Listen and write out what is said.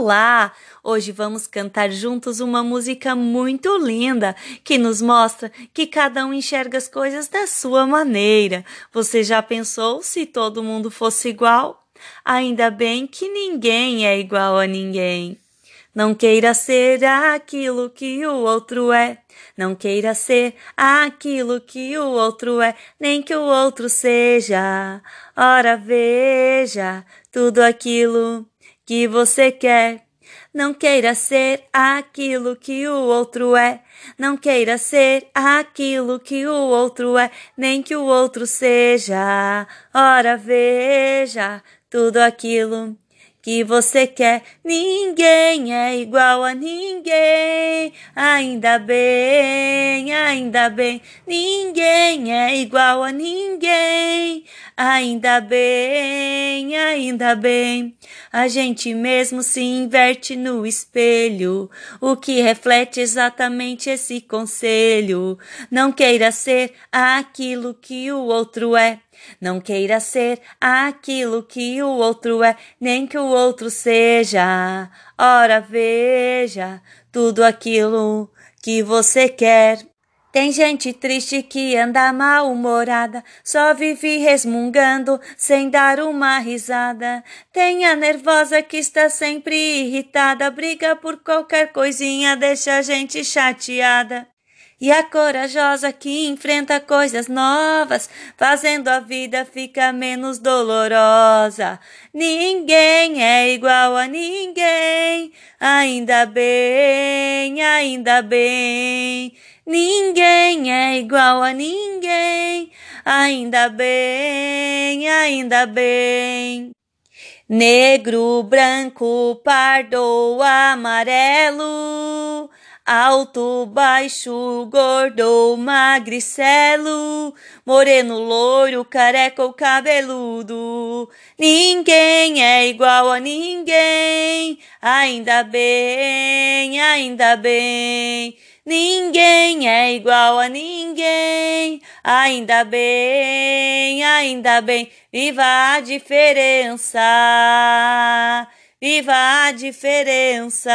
Olá! Hoje vamos cantar juntos uma música muito linda que nos mostra que cada um enxerga as coisas da sua maneira. Você já pensou se todo mundo fosse igual? Ainda bem que ninguém é igual a ninguém. Não queira ser aquilo que o outro é. Não queira ser aquilo que o outro é, nem que o outro seja. Ora, veja tudo aquilo que você quer. Não queira ser aquilo que o outro é. Não queira ser aquilo que o outro é, nem que o outro seja. Ora, veja tudo aquilo que você quer. Ninguém é igual a ninguém. Ainda bem, ainda bem. Ninguém é igual a ninguém. Ainda bem, ainda bem. A gente mesmo se inverte no espelho, o que reflete exatamente esse conselho. Não queira ser aquilo que o outro é. Não queira ser aquilo que o outro é, nem que o outro seja. Ora, veja tudo aquilo que você quer. Tem gente triste que anda mal-humorada, só vive resmungando sem dar uma risada. Tem a nervosa que está sempre irritada, briga por qualquer coisinha, deixa a gente chateada. E a corajosa que enfrenta coisas novas, fazendo a vida ficar menos dolorosa. Ninguém é igual a ninguém, ainda bem, ainda bem. Ninguém é igual a ninguém, ainda bem, ainda bem. Negro, branco, pardo, amarelo Alto, baixo, gordo, magricelo, moreno, loiro, careca ou cabeludo. Ninguém é igual a ninguém, ainda bem, ainda bem. Ninguém é igual a ninguém, ainda bem, ainda bem. Viva a diferença, viva a diferença.